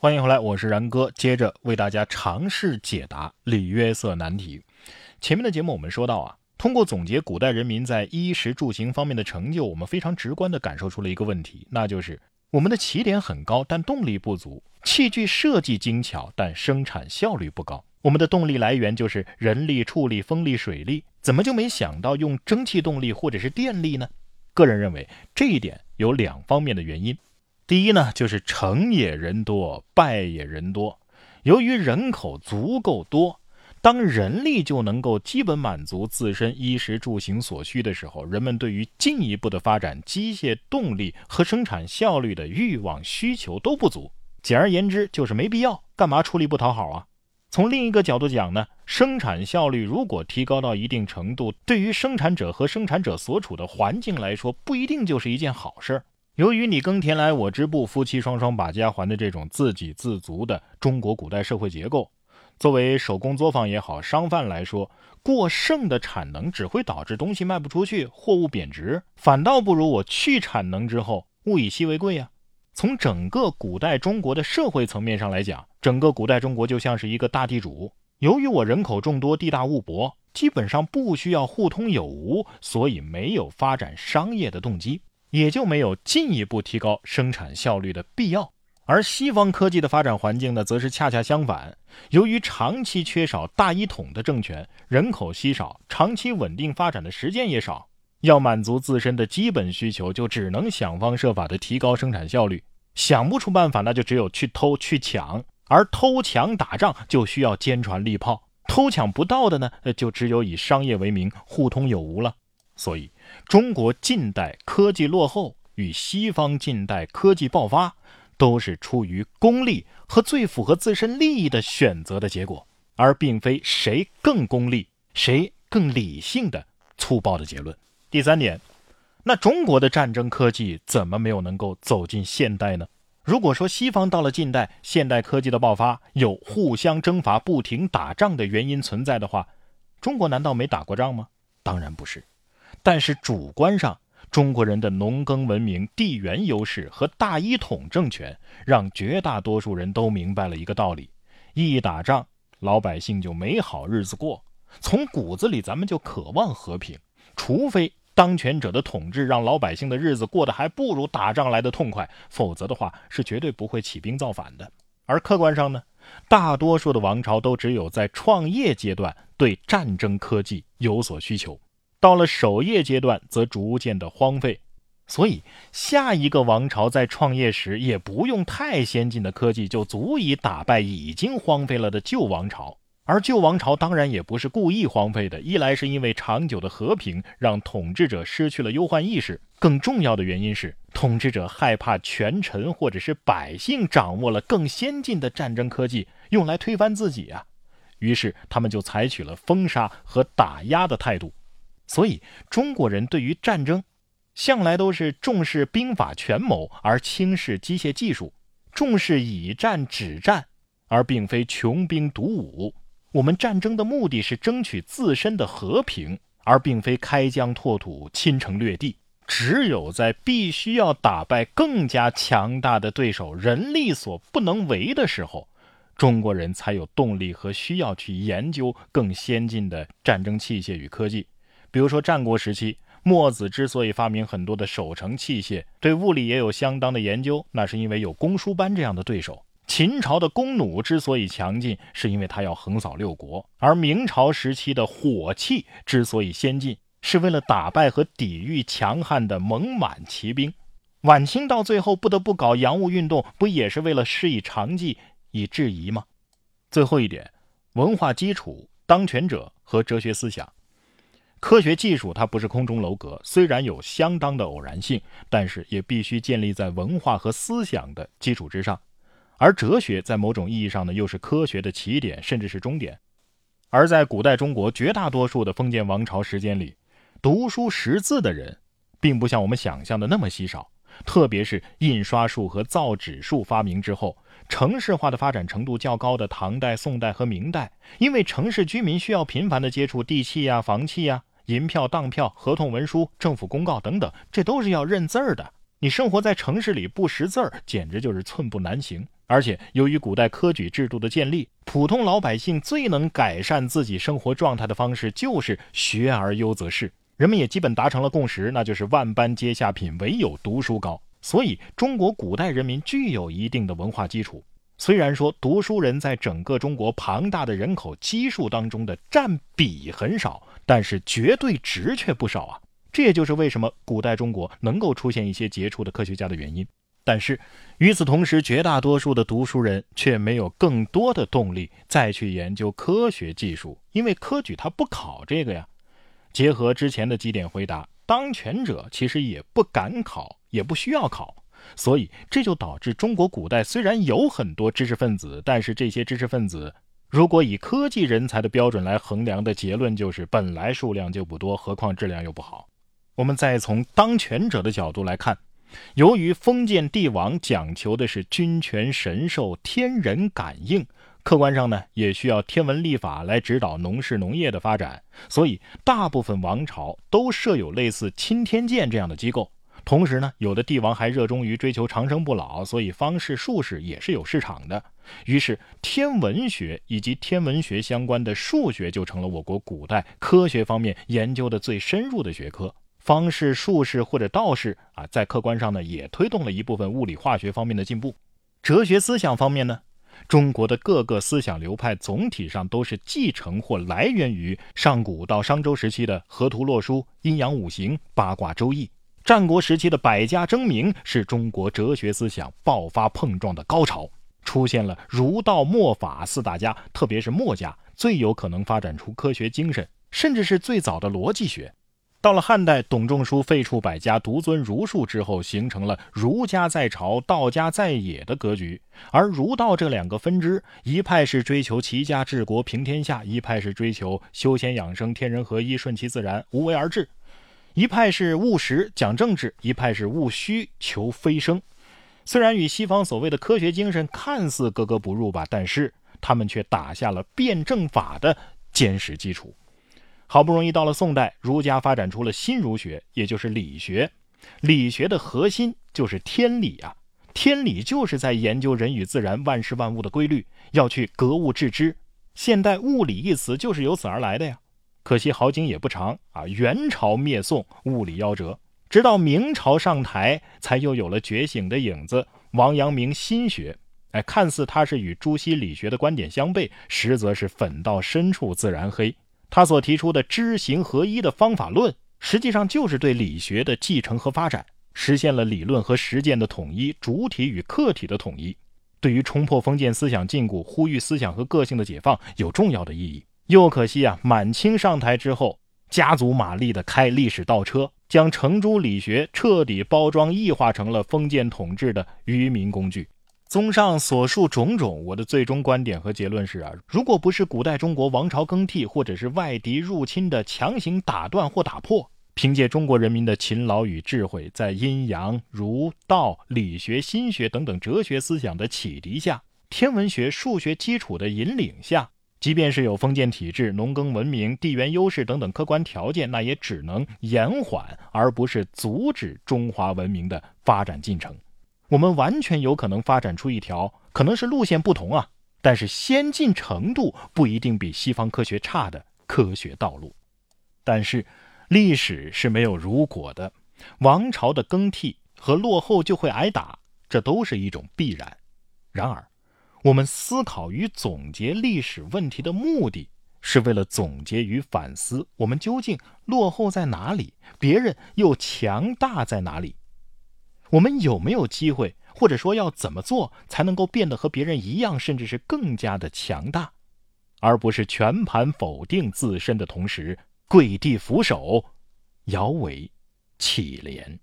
欢迎回来，我是然哥，接着为大家尝试解答里约瑟难题。前面的节目我们说到啊，通过总结古代人民在衣食住行方面的成就，我们非常直观地感受出了一个问题，那就是我们的起点很高，但动力不足；器具设计精巧，但生产效率不高。我们的动力来源就是人力、畜力、风力、水力，怎么就没想到用蒸汽动力或者是电力呢？个人认为这一点有两方面的原因。第一呢，就是成也人多，败也人多。由于人口足够多，当人力就能够基本满足自身衣食住行所需的时候，人们对于进一步的发展机械动力和生产效率的欲望需求都不足。简而言之，就是没必要，干嘛出力不讨好啊？从另一个角度讲呢，生产效率如果提高到一定程度，对于生产者和生产者所处的环境来说，不一定就是一件好事儿。由于你耕田来我织布，夫妻双双把家还的这种自给自足的中国古代社会结构，作为手工作坊也好，商贩来说，过剩的产能只会导致东西卖不出去，货物贬值，反倒不如我去产能之后物以稀为贵呀。从整个古代中国的社会层面上来讲，整个古代中国就像是一个大地主，由于我人口众多，地大物博，基本上不需要互通有无，所以没有发展商业的动机。也就没有进一步提高生产效率的必要，而西方科技的发展环境呢，则是恰恰相反。由于长期缺少大一统的政权，人口稀少，长期稳定发展的时间也少，要满足自身的基本需求，就只能想方设法的提高生产效率。想不出办法，那就只有去偷去抢，而偷抢打仗就需要坚船利炮，偷抢不到的呢，就只有以商业为名互通有无了。所以，中国近代科技落后与西方近代科技爆发，都是出于功利和最符合自身利益的选择的结果，而并非谁更功利、谁更理性的粗暴的结论。第三点，那中国的战争科技怎么没有能够走进现代呢？如果说西方到了近代，现代科技的爆发有互相征伐、不停打仗的原因存在的话，中国难道没打过仗吗？当然不是。但是主观上，中国人的农耕文明、地缘优势和大一统政权，让绝大多数人都明白了一个道理：一打仗，老百姓就没好日子过。从骨子里，咱们就渴望和平，除非当权者的统治让老百姓的日子过得还不如打仗来的痛快，否则的话是绝对不会起兵造反的。而客观上呢，大多数的王朝都只有在创业阶段对战争科技有所需求。到了守业阶段，则逐渐的荒废，所以下一个王朝在创业时，也不用太先进的科技，就足以打败已经荒废了的旧王朝。而旧王朝当然也不是故意荒废的，一来是因为长久的和平让统治者失去了忧患意识，更重要的原因是统治者害怕权臣或者是百姓掌握了更先进的战争科技，用来推翻自己啊。于是他们就采取了封杀和打压的态度。所以，中国人对于战争，向来都是重视兵法权谋，而轻视机械技术；重视以战止战，而并非穷兵黩武。我们战争的目的是争取自身的和平，而并非开疆拓土、侵城略地。只有在必须要打败更加强大的对手、人力所不能为的时候，中国人才有动力和需要去研究更先进的战争器械与科技。比如说，战国时期，墨子之所以发明很多的守城器械，对物理也有相当的研究，那是因为有公输班这样的对手。秦朝的弓弩之所以强劲，是因为它要横扫六国；而明朝时期的火器之所以先进，是为了打败和抵御强悍的蒙满骑兵。晚清到最后不得不搞洋务运动，不也是为了施以长技以制夷吗？最后一点，文化基础、当权者和哲学思想。科学技术它不是空中楼阁，虽然有相当的偶然性，但是也必须建立在文化和思想的基础之上。而哲学在某种意义上呢，又是科学的起点，甚至是终点。而在古代中国绝大多数的封建王朝时间里，读书识字的人，并不像我们想象的那么稀少。特别是印刷术和造纸术发明之后，城市化的发展程度较高的唐代、宋代和明代，因为城市居民需要频繁的接触地契呀、房契呀。银票、当票、合同文书、政府公告等等，这都是要认字儿的。你生活在城市里不识字儿，简直就是寸步难行。而且由于古代科举制度的建立，普通老百姓最能改善自己生活状态的方式就是学而优则仕。人们也基本达成了共识，那就是万般皆下品，唯有读书高。所以，中国古代人民具有一定的文化基础。虽然说读书人在整个中国庞大的人口基数当中的占比很少，但是绝对值却不少啊！这也就是为什么古代中国能够出现一些杰出的科学家的原因。但是与此同时，绝大多数的读书人却没有更多的动力再去研究科学技术，因为科举他不考这个呀。结合之前的几点回答，当权者其实也不敢考，也不需要考，所以这就导致中国古代虽然有很多知识分子，但是这些知识分子如果以科技人才的标准来衡量的结论就是本来数量就不多，何况质量又不好。我们再从当权者的角度来看，由于封建帝王讲求的是君权神授、天人感应。客观上呢，也需要天文历法来指导农事农业的发展，所以大部分王朝都设有类似钦天监这样的机构。同时呢，有的帝王还热衷于追求长生不老，所以方士、术士也是有市场的。于是，天文学以及天文学相关的数学就成了我国古代科学方面研究的最深入的学科。方士、术士或者道士啊，在客观上呢，也推动了一部分物理化学方面的进步。哲学思想方面呢？中国的各个思想流派总体上都是继承或来源于上古到商周时期的河图洛书、阴阳五行、八卦周易；战国时期的百家争鸣是中国哲学思想爆发碰撞的高潮，出现了儒道墨法四大家，特别是墨家最有可能发展出科学精神，甚至是最早的逻辑学。到了汉代，董仲舒废黜百家，独尊儒术之后，形成了儒家在朝，道家在野的格局。而儒道这两个分支，一派是追求齐家治国平天下，一派是追求修仙养生、天人合一、顺其自然、无为而治；一派是务实讲政治，一派是务虚求飞升。虽然与西方所谓的科学精神看似格格不入吧，但是他们却打下了辩证法的坚实基础。好不容易到了宋代，儒家发展出了新儒学，也就是理学。理学的核心就是天理啊，天理就是在研究人与自然、万事万物的规律，要去格物致知。现代物理一词就是由此而来的呀。可惜好景也不长啊，元朝灭宋，物理夭折。直到明朝上台，才又有了觉醒的影子——王阳明心学。哎，看似他是与朱熹理学的观点相悖，实则是粉到深处自然黑。他所提出的知行合一的方法论，实际上就是对理学的继承和发展，实现了理论和实践的统一，主体与客体的统一，对于冲破封建思想禁锢、呼吁思想和个性的解放有重要的意义。又可惜啊，满清上台之后，加足马力的开历史倒车，将程朱理学彻底包装异化成了封建统治的愚民工具。综上所述种种，我的最终观点和结论是啊，如果不是古代中国王朝更替，或者是外敌入侵的强行打断或打破，凭借中国人民的勤劳与智慧，在阴阳、儒、道、理学、心学等等哲学思想的启迪下，天文学、数学基础的引领下，即便是有封建体制、农耕文明、地缘优势等等客观条件，那也只能延缓，而不是阻止中华文明的发展进程。我们完全有可能发展出一条，可能是路线不同啊，但是先进程度不一定比西方科学差的科学道路。但是，历史是没有如果的，王朝的更替和落后就会挨打，这都是一种必然。然而，我们思考与总结历史问题的目的，是为了总结与反思我们究竟落后在哪里，别人又强大在哪里。我们有没有机会，或者说要怎么做才能够变得和别人一样，甚至是更加的强大，而不是全盘否定自身的同时跪地俯首，摇尾乞怜。